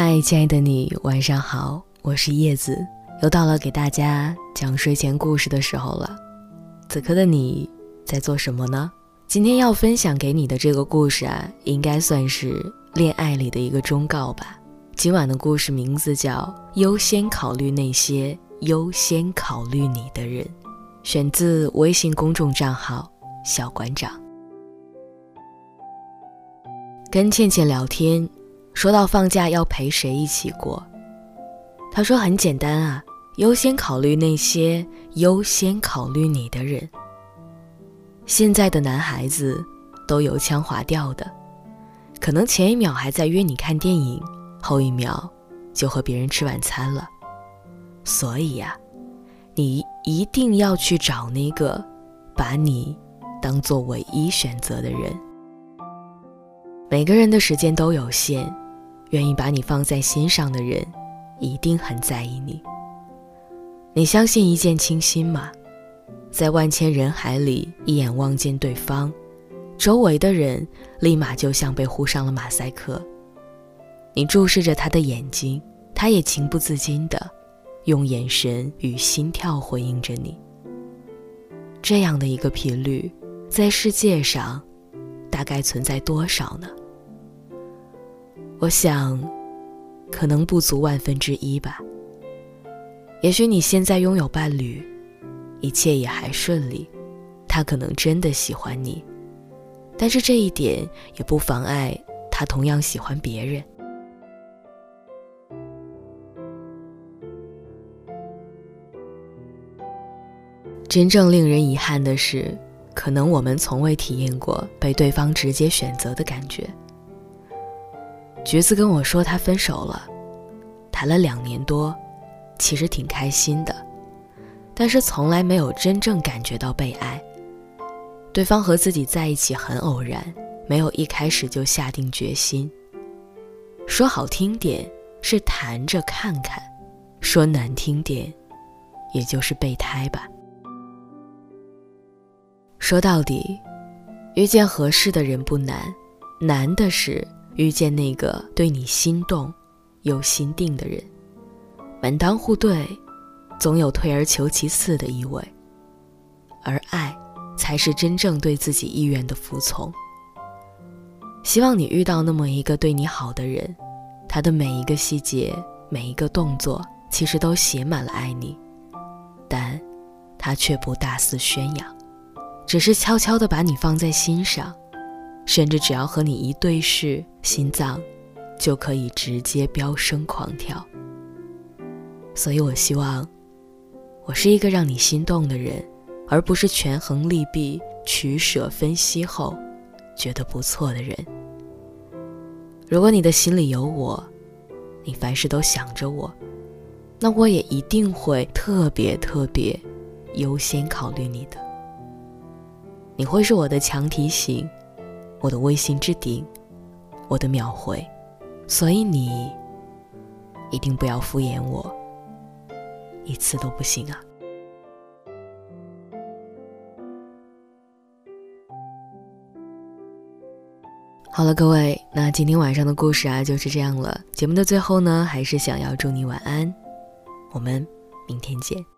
嗨，亲爱的你，晚上好，我是叶子，又到了给大家讲睡前故事的时候了。此刻的你在做什么呢？今天要分享给你的这个故事啊，应该算是恋爱里的一个忠告吧。今晚的故事名字叫《优先考虑那些优先考虑你的人》，选自微信公众账号“小馆长”。跟倩倩聊天。说到放假要陪谁一起过，他说很简单啊，优先考虑那些优先考虑你的人。现在的男孩子都油腔滑调的，可能前一秒还在约你看电影，后一秒就和别人吃晚餐了。所以呀，你一定要去找那个把你当做唯一选择的人。每个人的时间都有限。愿意把你放在心上的人，一定很在意你。你相信一见倾心吗？在万千人海里，一眼望见对方，周围的人立马就像被糊上了马赛克。你注视着他的眼睛，他也情不自禁的用眼神与心跳回应着你。这样的一个频率，在世界上，大概存在多少呢？我想，可能不足万分之一吧。也许你现在拥有伴侣，一切也还顺利，他可能真的喜欢你，但是这一点也不妨碍他同样喜欢别人。真正令人遗憾的是，可能我们从未体验过被对方直接选择的感觉。橘子跟我说，他分手了，谈了两年多，其实挺开心的，但是从来没有真正感觉到被爱。对方和自己在一起很偶然，没有一开始就下定决心。说好听点是谈着看看，说难听点，也就是备胎吧。说到底，遇见合适的人不难，难的是。遇见那个对你心动又心定的人，门当户对，总有退而求其次的意味。而爱，才是真正对自己意愿的服从。希望你遇到那么一个对你好的人，他的每一个细节、每一个动作，其实都写满了爱你，但，他却不大肆宣扬，只是悄悄地把你放在心上。甚至只要和你一对视，心脏就可以直接飙升狂跳。所以我希望，我是一个让你心动的人，而不是权衡利弊、取舍分析后觉得不错的人。如果你的心里有我，你凡事都想着我，那我也一定会特别特别优先考虑你的。你会是我的强提醒。我的微信置顶，我的秒回，所以你一定不要敷衍我，一次都不行啊！好了，各位，那今天晚上的故事啊就是这样了。节目的最后呢，还是想要祝你晚安，我们明天见。